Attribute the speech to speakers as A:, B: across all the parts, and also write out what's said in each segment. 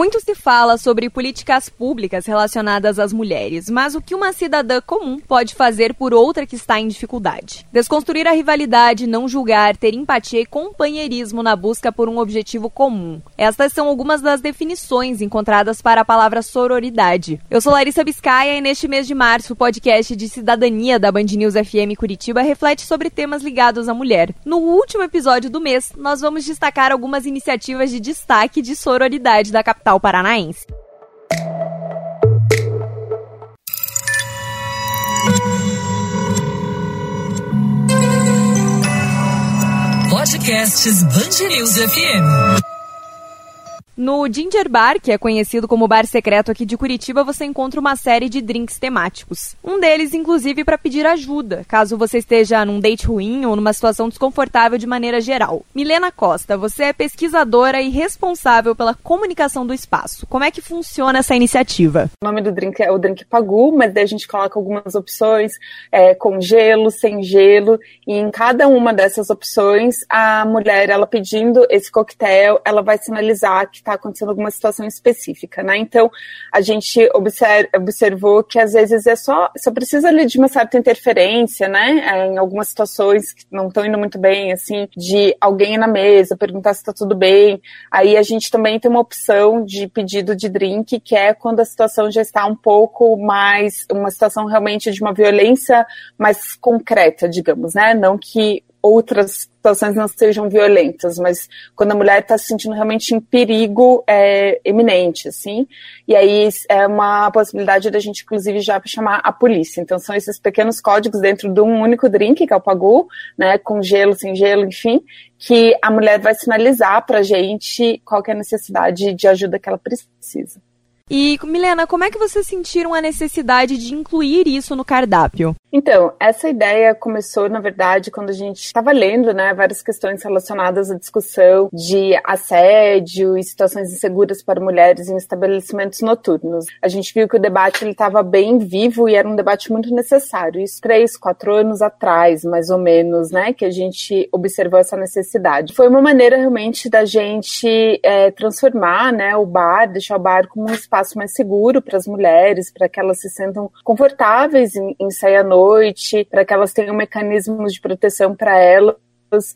A: Muito se fala sobre políticas públicas relacionadas às mulheres, mas o que uma cidadã comum pode fazer por outra que está em dificuldade? Desconstruir a rivalidade, não julgar, ter empatia e companheirismo na busca por um objetivo comum. Estas são algumas das definições encontradas para a palavra sororidade. Eu sou Larissa Biscaia e neste mês de março o podcast de cidadania da Band News FM Curitiba reflete sobre temas ligados à mulher. No último episódio do mês, nós vamos destacar algumas iniciativas de destaque de sororidade da capital capital paranaense.
B: Podcasts Bangerils FM.
A: No Ginger Bar, que é conhecido como bar secreto aqui de Curitiba, você encontra uma série de drinks temáticos. Um deles, inclusive, para pedir ajuda, caso você esteja num date ruim ou numa situação desconfortável de maneira geral. Milena Costa, você é pesquisadora e responsável pela comunicação do espaço. Como é que funciona essa iniciativa?
C: O nome do drink é o Drink Pagu, mas daí a gente coloca algumas opções é, com gelo, sem gelo, e em cada uma dessas opções, a mulher, ela pedindo esse coquetel, ela vai sinalizar que está está acontecendo alguma situação específica, né? Então, a gente observ observou que às vezes é só, só precisa ali de uma certa interferência, né? É, em algumas situações que não estão indo muito bem, assim, de alguém na mesa perguntar se está tudo bem. Aí a gente também tem uma opção de pedido de drink, que é quando a situação já está um pouco mais, uma situação realmente de uma violência mais concreta, digamos, né? Não que outras situações não sejam violentas, mas quando a mulher está se sentindo realmente em perigo é, eminente, assim, e aí é uma possibilidade da gente, inclusive, já chamar a polícia. Então, são esses pequenos códigos dentro de um único drink, que é o Pagu, né, com gelo, sem gelo, enfim, que a mulher vai sinalizar para a gente qual é a necessidade de ajuda que ela precisa.
A: E, Milena, como é que vocês sentiram a necessidade de incluir isso no cardápio?
C: Então, essa ideia começou, na verdade, quando a gente estava lendo, né, várias questões relacionadas à discussão de assédio e situações inseguras para mulheres em estabelecimentos noturnos. A gente viu que o debate ele estava bem vivo e era um debate muito necessário. Isso três, quatro anos atrás, mais ou menos, né, que a gente observou essa necessidade. Foi uma maneira realmente da gente é, transformar, né, o bar, deixar o bar como um espaço espaço mais seguro para as mulheres, para que elas se sintam confortáveis em, em sair à noite, para que elas tenham mecanismos de proteção para elas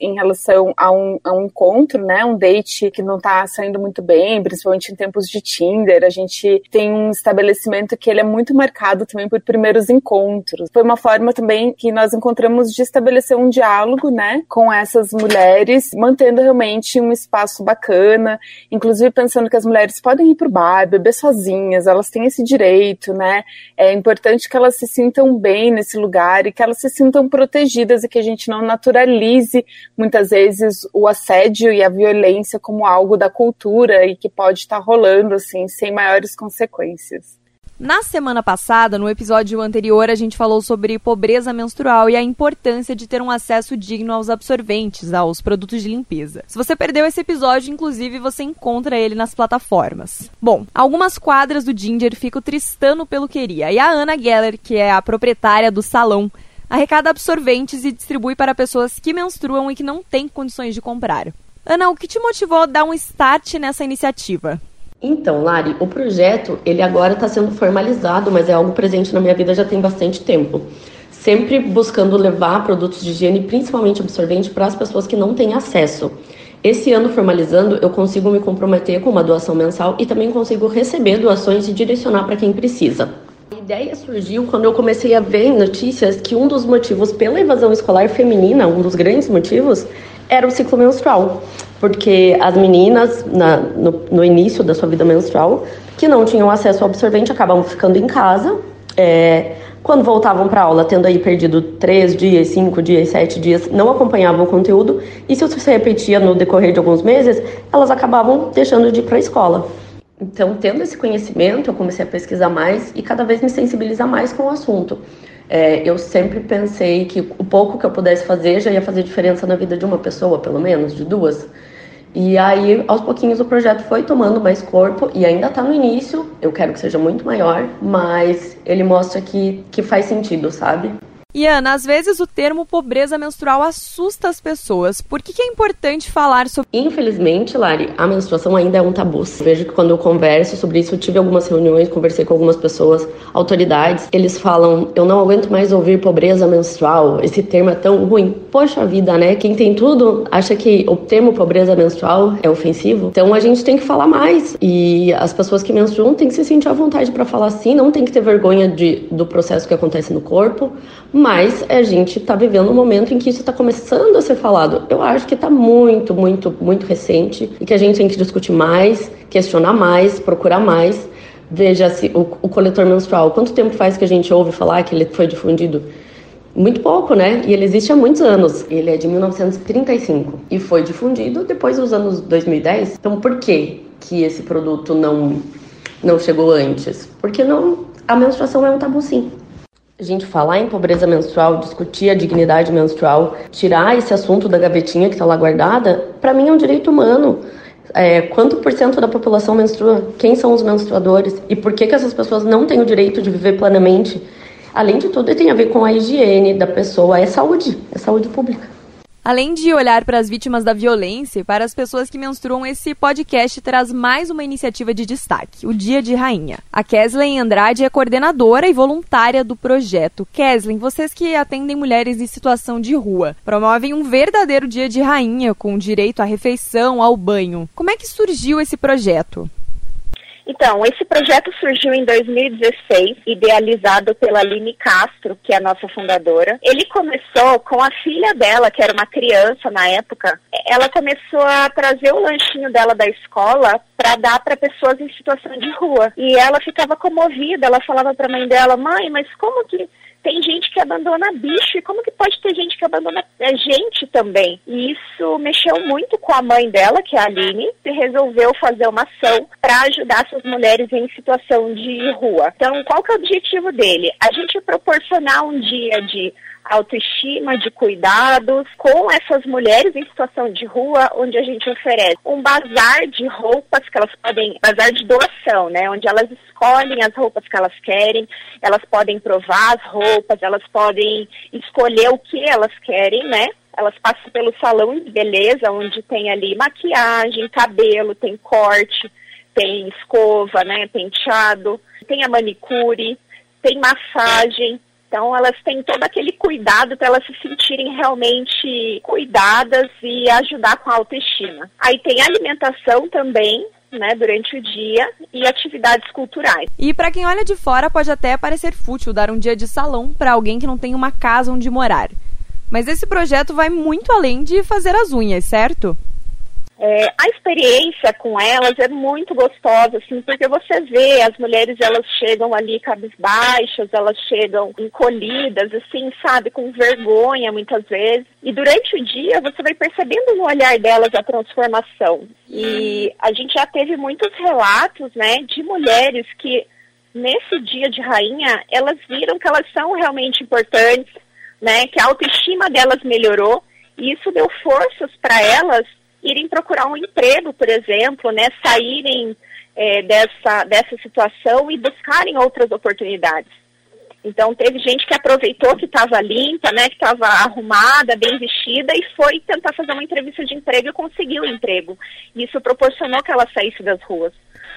C: em relação a um, a um encontro, né? Um date que não tá saindo muito bem, principalmente em tempos de Tinder. A gente tem um estabelecimento que ele é muito marcado também por primeiros encontros. Foi uma forma também que nós encontramos de estabelecer um diálogo, né? Com essas mulheres, mantendo realmente um espaço bacana, inclusive pensando que as mulheres podem ir pro bar, beber sozinhas, elas têm esse direito, né? É importante que elas se sintam bem nesse lugar e que elas se sintam protegidas e que a gente não naturalize muitas vezes o assédio e a violência como algo da cultura e que pode estar rolando assim sem maiores consequências.
A: Na semana passada, no episódio anterior, a gente falou sobre pobreza menstrual e a importância de ter um acesso digno aos absorventes, aos produtos de limpeza. Se você perdeu esse episódio, inclusive, você encontra ele nas plataformas. Bom, algumas quadras do Ginger ficam tristando pelo queria, e a Ana Geller, que é a proprietária do salão, arrecada absorventes e distribui para pessoas que menstruam e que não têm condições de comprar. Ana, o que te motivou a dar um start nessa iniciativa?
D: Então, Lari, o projeto ele agora está sendo formalizado, mas é algo presente na minha vida já tem bastante tempo. Sempre buscando levar produtos de higiene, principalmente absorvente, para as pessoas que não têm acesso. Esse ano, formalizando, eu consigo me comprometer com uma doação mensal e também consigo receber doações e direcionar para quem precisa. A ideia surgiu quando eu comecei a ver em notícias que um dos motivos pela evasão escolar feminina, um dos grandes motivos, era o ciclo menstrual. Porque as meninas, na, no, no, início da sua vida menstrual, que não tinham acesso ao absorvente, acabavam ficando em casa. É, quando voltavam para aula, tendo aí perdido três dias, cinco dias, sete dias, não acompanhavam o conteúdo. E se isso se repetia no decorrer de alguns meses, elas acabavam deixando de ir para a escola. Então, tendo esse conhecimento, eu comecei a pesquisar mais e cada vez me sensibilizar mais com o assunto. É, eu sempre pensei que o pouco que eu pudesse fazer já ia fazer diferença na vida de uma pessoa, pelo menos, de duas. E aí, aos pouquinhos, o projeto foi tomando mais corpo e ainda está no início. Eu quero que seja muito maior, mas ele mostra que, que faz sentido, sabe?
A: E Ana, às vezes o termo pobreza menstrual assusta as pessoas. Por que, que é importante falar sobre.
D: Infelizmente, Lari, a menstruação ainda é um tabu. Vejo que quando eu converso sobre isso, eu tive algumas reuniões, conversei com algumas pessoas, autoridades, eles falam: eu não aguento mais ouvir pobreza menstrual, esse termo é tão ruim. Poxa vida, né? Quem tem tudo acha que o termo pobreza menstrual é ofensivo. Então a gente tem que falar mais. E as pessoas que menstruam têm que se sentir à vontade para falar sim, não tem que ter vergonha de, do processo que acontece no corpo mas a gente está vivendo um momento em que isso está começando a ser falado. Eu acho que está muito, muito, muito recente e que a gente tem que discutir mais, questionar mais, procurar mais. Veja-se o, o coletor menstrual. Quanto tempo faz que a gente ouve falar que ele foi difundido? Muito pouco, né? E ele existe há muitos anos. Ele é de 1935 e foi difundido depois dos anos 2010. Então, por que que esse produto não não chegou antes? Porque não a menstruação é um tabu sim. A gente falar em pobreza menstrual, discutir a dignidade menstrual, tirar esse assunto da gavetinha que está lá guardada, para mim é um direito humano. É, quanto por cento da população menstrua? Quem são os menstruadores? E por que, que essas pessoas não têm o direito de viver plenamente? Além de tudo, tem a ver com a higiene da pessoa, é saúde, é saúde pública.
A: Além de olhar para as vítimas da violência e para as pessoas que menstruam, esse podcast traz mais uma iniciativa de destaque, o Dia de Rainha. A Keslin Andrade é coordenadora e voluntária do projeto. Keslin, vocês que atendem mulheres em situação de rua, promovem um verdadeiro Dia de Rainha com direito à refeição, ao banho. Como é que surgiu esse projeto?
E: Então, esse projeto surgiu em 2016, idealizado pela Aline Castro, que é a nossa fundadora. Ele começou com a filha dela, que era uma criança na época. Ela começou a trazer o lanchinho dela da escola para dar para pessoas em situação de rua. E ela ficava comovida, ela falava para a mãe dela: "Mãe, mas como que tem gente que abandona bicho, e como que pode ter gente que abandona gente também? E isso mexeu muito com a mãe dela, que é a Aline, e resolveu fazer uma ação para ajudar essas mulheres em situação de rua. Então, qual que é o objetivo dele? A gente proporcionar um dia de autoestima, de cuidados com essas mulheres em situação de rua, onde a gente oferece um bazar de roupas que elas podem, bazar de doação, né, onde elas escolhem as roupas que elas querem, elas podem provar as roupas, elas podem escolher o que elas querem, né? Elas passam pelo salão de beleza, onde tem ali maquiagem, cabelo, tem corte, tem escova, né, penteado, tem a manicure, tem massagem, então, elas têm todo aquele cuidado para elas se sentirem realmente cuidadas e ajudar com a autoestima. Aí tem alimentação também, né, durante o dia e atividades culturais.
A: E para quem olha de fora pode até parecer fútil dar um dia de salão para alguém que não tem uma casa onde morar. Mas esse projeto vai muito além de fazer as unhas, certo?
E: É, a experiência com elas é muito gostosa, assim, porque você vê as mulheres, elas chegam ali cabisbaixas, elas chegam encolhidas, assim, sabe, com vergonha muitas vezes. E durante o dia você vai percebendo no olhar delas a transformação. E a gente já teve muitos relatos, né, de mulheres que nesse dia de rainha, elas viram que elas são realmente importantes, né, que a autoestima delas melhorou. E isso deu forças para elas irem procurar um emprego, por exemplo, né, saírem é, dessa, dessa situação e buscarem outras oportunidades. Então teve gente que aproveitou que estava limpa, né, que estava arrumada, bem vestida e foi tentar fazer uma entrevista de emprego e conseguiu o emprego. Isso proporcionou que ela saísse das ruas.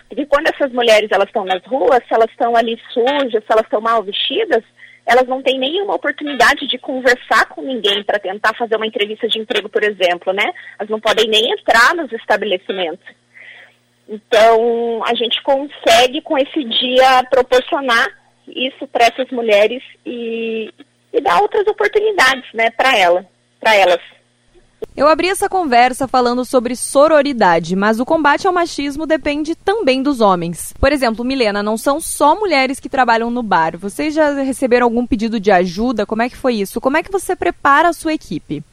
E: Porque quando essas mulheres elas estão nas ruas, se elas estão ali sujas, se elas estão mal vestidas, elas não têm nenhuma oportunidade de conversar com ninguém para tentar fazer uma entrevista de emprego, por exemplo, né? Elas não podem nem entrar nos estabelecimentos. Então, a gente consegue com esse dia proporcionar isso para essas mulheres e, e dar outras oportunidades, né, para ela, para elas.
A: Eu abri essa conversa falando sobre sororidade, mas o combate ao machismo depende também dos homens. Por exemplo, Milena, não são só mulheres que trabalham no bar. Vocês já receberam algum pedido de ajuda? Como é que foi isso? Como é que você prepara a sua equipe?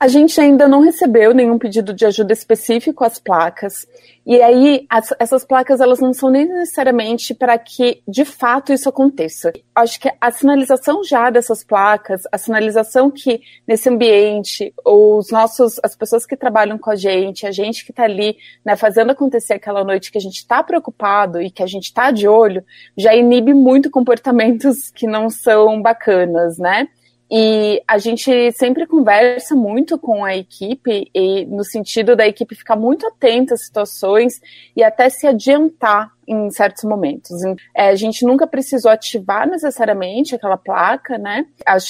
C: A gente ainda não recebeu nenhum pedido de ajuda específico às placas. E aí, as, essas placas, elas não são nem necessariamente para que, de fato, isso aconteça. Acho que a sinalização já dessas placas, a sinalização que, nesse ambiente, os nossos, as pessoas que trabalham com a gente, a gente que está ali, né, fazendo acontecer aquela noite que a gente está preocupado e que a gente está de olho, já inibe muito comportamentos que não são bacanas, né? E a gente sempre conversa muito com a equipe, e no sentido da equipe ficar muito atenta às situações e até se adiantar em certos momentos. É, a gente nunca precisou ativar necessariamente aquela placa, né?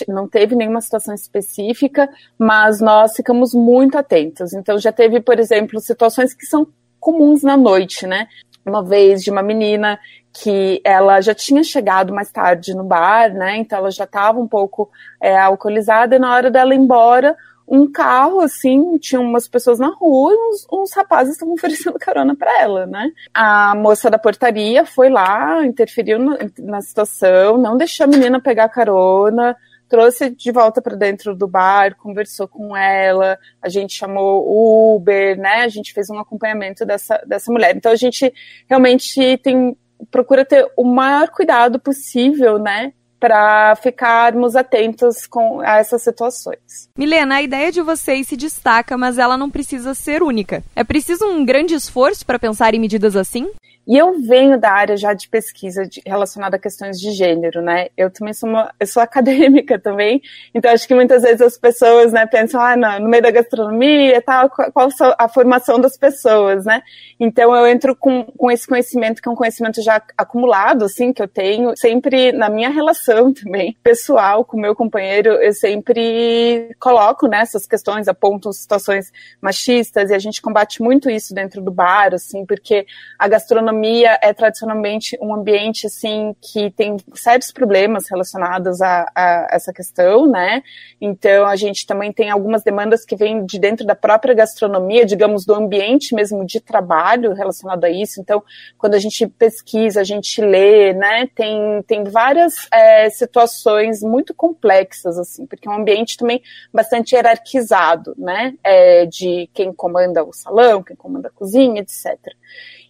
C: Não teve nenhuma situação específica, mas nós ficamos muito atentos. Então já teve, por exemplo, situações que são comuns na noite, né? Uma vez de uma menina que ela já tinha chegado mais tarde no bar, né? Então ela já estava um pouco é, alcoolizada e na hora dela ir embora, um carro, assim, tinha umas pessoas na rua e uns, uns rapazes estavam oferecendo carona para ela, né? A moça da portaria foi lá, interferiu na, na situação, não deixou a menina pegar carona, trouxe de volta para dentro do bar, conversou com ela, a gente chamou Uber, né? A gente fez um acompanhamento dessa, dessa mulher. Então a gente realmente tem procura ter o maior cuidado possível, né? Para ficarmos atentos com, a essas situações.
A: Milena, a ideia de vocês se destaca, mas ela não precisa ser única. É preciso um grande esforço para pensar em medidas assim?
C: E eu venho da área já de pesquisa de, relacionada a questões de gênero, né? Eu também sou uma, eu sou acadêmica também, então acho que muitas vezes as pessoas, né, pensam, ah, não, no meio da gastronomia e tal, qual a formação das pessoas, né? Então eu entro com, com esse conhecimento, que é um conhecimento já acumulado, assim, que eu tenho, sempre na minha relação também, pessoal, com meu companheiro, eu sempre coloco, né, essas questões, aponto situações machistas, e a gente combate muito isso dentro do bar, assim, porque a gastronomia gastronomia é tradicionalmente um ambiente assim que tem sérios problemas relacionados a, a, essa questão, né? Então a gente também tem algumas demandas que vêm de dentro da própria gastronomia, digamos do ambiente mesmo de trabalho relacionado a isso. Então quando a gente pesquisa, a gente lê, né? Tem tem várias é, situações muito complexas assim, porque é um ambiente também bastante hierarquizado, né? É, de quem comanda o salão, quem comanda a cozinha, etc.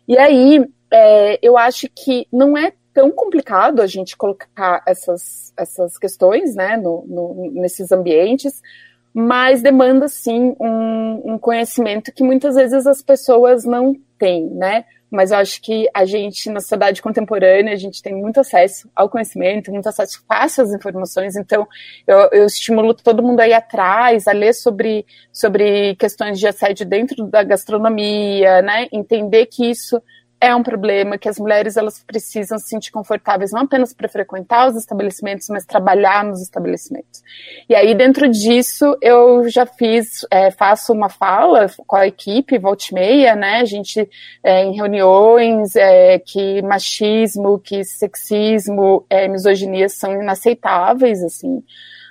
C: E aí, é, eu acho que não é tão complicado a gente colocar essas, essas questões né, no, no, nesses ambientes, mas demanda sim um, um, conhecimento que muitas vezes as pessoas não têm, né? Mas eu acho que a gente, na sociedade contemporânea, a gente tem muito acesso ao conhecimento, muito acesso fácil às informações, então eu, eu estimulo todo mundo a ir atrás, a ler sobre, sobre questões de assédio dentro da gastronomia, né? Entender que isso é um problema que as mulheres elas precisam se sentir confortáveis não apenas para frequentar os estabelecimentos, mas trabalhar nos estabelecimentos. E aí dentro disso eu já fiz, é, faço uma fala com a equipe volta e meia, né? A gente é, em reuniões é, que machismo, que sexismo, é, misoginia são inaceitáveis, assim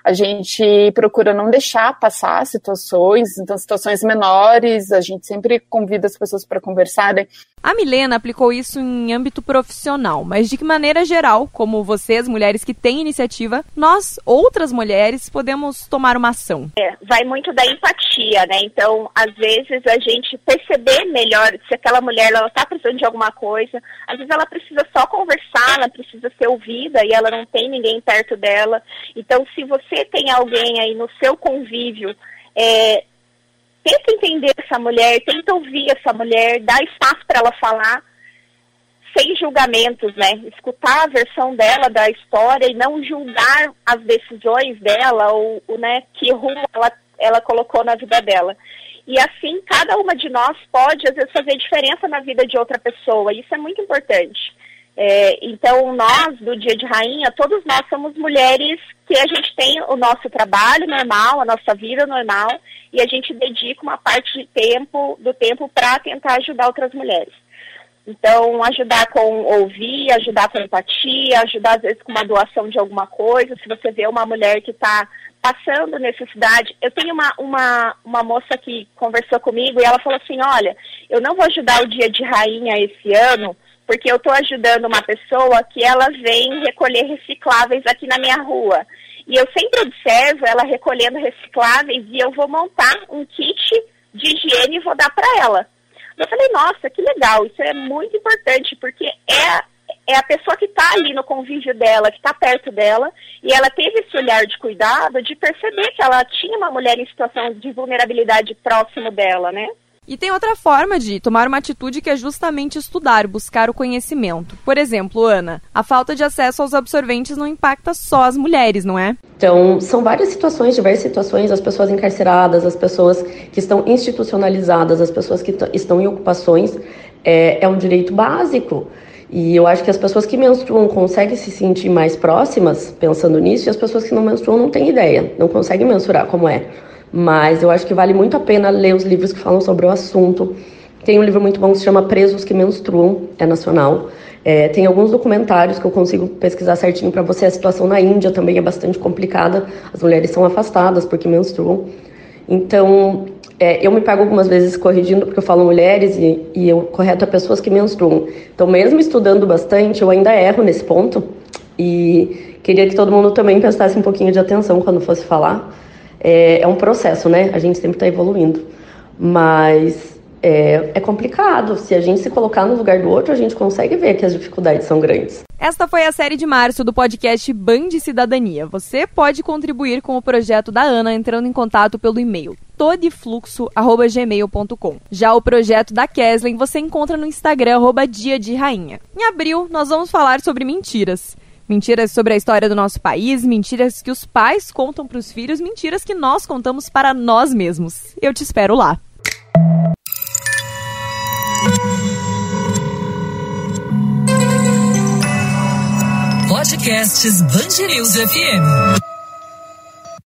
C: a gente procura não deixar passar situações, então situações menores, a gente sempre convida as pessoas para conversarem.
A: A Milena aplicou isso em âmbito profissional, mas de que maneira geral, como vocês, mulheres que têm iniciativa, nós, outras mulheres, podemos tomar uma ação?
E: É, vai muito da empatia, né? Então, às vezes, a gente perceber melhor se aquela mulher ela está precisando de alguma coisa, às vezes ela precisa só conversar, ela precisa ser ouvida e ela não tem ninguém perto dela. Então, se você tem alguém aí no seu convívio, é, tenta entender essa mulher, tenta ouvir essa mulher, dá espaço para ela falar, sem julgamentos, né? Escutar a versão dela da história e não julgar as decisões dela ou, ou né, que rumo ela, ela colocou na vida dela. E assim, cada uma de nós pode, às vezes, fazer diferença na vida de outra pessoa. Isso é muito importante. É, então, nós, do Dia de Rainha, todos nós somos mulheres que a gente tem o nosso trabalho normal, a nossa vida normal, e a gente dedica uma parte de tempo, do tempo para tentar ajudar outras mulheres. Então, ajudar com ouvir, ajudar com empatia, ajudar às vezes com uma doação de alguma coisa. Se você vê uma mulher que está passando necessidade. Eu tenho uma, uma, uma moça que conversou comigo e ela falou assim: Olha, eu não vou ajudar o dia de rainha esse ano porque eu estou ajudando uma pessoa que ela vem recolher recicláveis aqui na minha rua. E eu sempre observo ela recolhendo recicláveis e eu vou montar um kit de higiene e vou dar para ela. Eu falei, nossa, que legal, isso é muito importante, porque é, é a pessoa que está ali no convívio dela, que está perto dela, e ela teve esse olhar de cuidado de perceber que ela tinha uma mulher em situação de vulnerabilidade próximo dela, né?
A: E tem outra forma de tomar uma atitude que é justamente estudar, buscar o conhecimento. Por exemplo, Ana, a falta de acesso aos absorventes não impacta só as mulheres, não é?
D: Então, são várias situações, diversas situações, as pessoas encarceradas, as pessoas que estão institucionalizadas, as pessoas que estão em ocupações, é, é um direito básico. E eu acho que as pessoas que menstruam conseguem se sentir mais próximas pensando nisso, e as pessoas que não menstruam não têm ideia, não conseguem mensurar como é. Mas eu acho que vale muito a pena ler os livros que falam sobre o assunto. Tem um livro muito bom que se chama Presos que Menstruam, é nacional. É, tem alguns documentários que eu consigo pesquisar certinho para você. A situação na Índia também é bastante complicada. As mulheres são afastadas porque menstruam. Então, é, eu me pego algumas vezes corrigindo porque eu falo mulheres e, e eu correto a pessoas que menstruam. Então, mesmo estudando bastante, eu ainda erro nesse ponto. E queria que todo mundo também prestasse um pouquinho de atenção quando fosse falar é, é um processo, né? A gente sempre está evoluindo. Mas é, é, complicado. Se a gente se colocar no lugar do outro, a gente consegue ver que as dificuldades são grandes.
A: Esta foi a série de março do podcast Band Cidadania. Você pode contribuir com o projeto da Ana entrando em contato pelo e-mail todefluxo@gmail.com. Já o projeto da Keslen você encontra no Instagram arroba Dia de Rainha. Em abril, nós vamos falar sobre mentiras. Mentiras sobre a história do nosso país, mentiras que os pais contam para os filhos, mentiras que nós contamos para nós mesmos. Eu te espero lá.
B: Podcasts Bangerils FM.